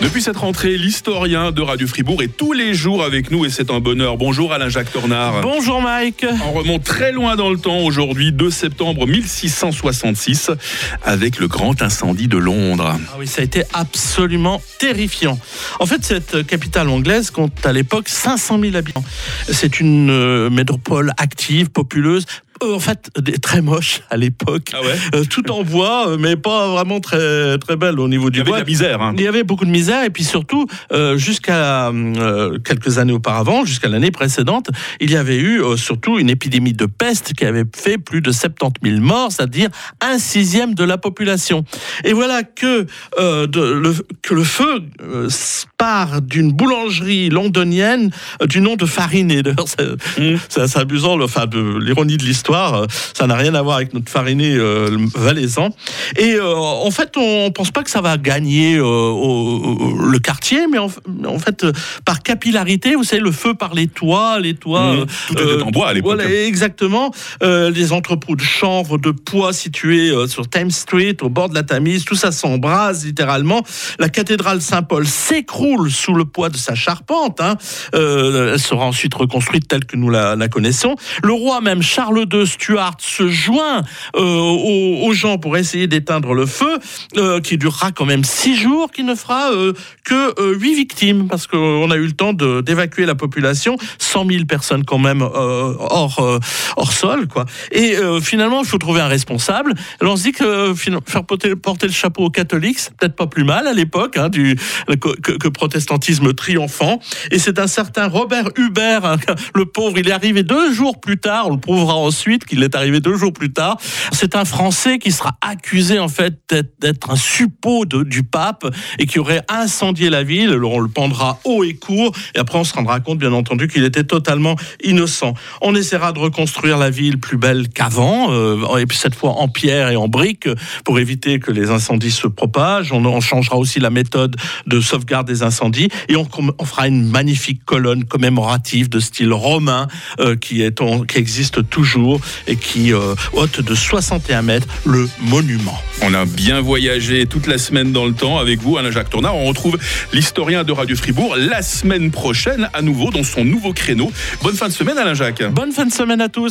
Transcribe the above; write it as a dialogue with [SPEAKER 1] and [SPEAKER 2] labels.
[SPEAKER 1] Depuis cette rentrée, l'historien de Radio Fribourg est tous les jours avec nous et c'est un bonheur. Bonjour Alain-Jacques Tornard.
[SPEAKER 2] Bonjour Mike.
[SPEAKER 1] On remonte très loin dans le temps aujourd'hui, 2 septembre 1666, avec le grand incendie de Londres.
[SPEAKER 2] Ah oui, ça a été absolument terrifiant. En fait, cette capitale anglaise compte à l'époque 500 000 habitants. C'est une euh, métropole active, populeuse, euh, en fait très moche à l'époque.
[SPEAKER 1] Ah ouais
[SPEAKER 2] euh, tout en bois, euh, mais pas vraiment très très belle au niveau du
[SPEAKER 1] bois.
[SPEAKER 2] Il y
[SPEAKER 1] avait de la misère. Hein.
[SPEAKER 2] Il y avait beaucoup de misère et puis surtout jusqu'à quelques années auparavant, jusqu'à l'année précédente, il y avait eu surtout une épidémie de peste qui avait fait plus de 70 000 morts, c'est-à-dire un sixième de la population. Et voilà que de, le, que le feu part d'une boulangerie londonienne du nom de Fariné. Mmh. C'est amusant, enfin, l'ironie de l'histoire euh, ça n'a rien à voir avec notre fariné euh, valaisan. Et euh, en fait, on pense pas que ça va gagner le quartier, mais en, fait, par capillarité, vous savez, le feu par les toits, les toits.
[SPEAKER 1] Mmh. tout était en bois à l'époque.
[SPEAKER 2] Voilà, exactement. les entrepôts de chanvre, de poids situés sur Thames Street, au bord de la Tamise, tout ça s'embrase littéralement. La cathédrale Saint-Paul s'écroule sous le poids de sa charpente. Hein. elle sera ensuite reconstruite telle que nous la, la connaissons. Le roi même Charles II Stuart se joint euh, aux, gens pour essayer d'éteindre le feu, euh, qui durera quand même six jours, qui ne fera euh, que huit victimes, parce qu'on a eu le temps d'évacuer la population, 100 000 personnes quand même hors, hors sol. Quoi. Et finalement, il faut trouver un responsable. Alors on se dit que faire porter, le chapeau aux catholiques, c'est peut-être pas plus mal à l'époque, hein, du que, que, protestantisme triomphant. Et c'est un certain Robert Hubert, hein, le pauvre, il est arrivé deux jours plus tard, on le prouvera ensuite qu'il est arrivé deux jours plus tard. C'est un Français qui sera accusé en fait d'être un suppôt du pape et qui aurait incendié la ville. Alors on le pendra haut et court et après on se rendra compte bien entendu qu'il était totalement innocent. On essaiera de reconstruire la ville plus belle qu'avant euh, et puis cette fois en pierre et en briques pour éviter que les incendies se propagent. On, changera aussi la méthode de sauvegarde des incendies et on, fera une magnifique colonne commémorative de style romain euh, qui, existe toujours et qui euh, ôte de 61 mètres le monument.
[SPEAKER 1] On a bien voyagé toute la semaine dans le temps avec vous, Alain-Jacques Tournard. On retrouve l'historien de Radio Fribourg la semaine prochaine à nouveau dans son nouveau créneau. Bonne fin de semaine, Alain-Jacques.
[SPEAKER 2] Bonne fin de semaine à tous.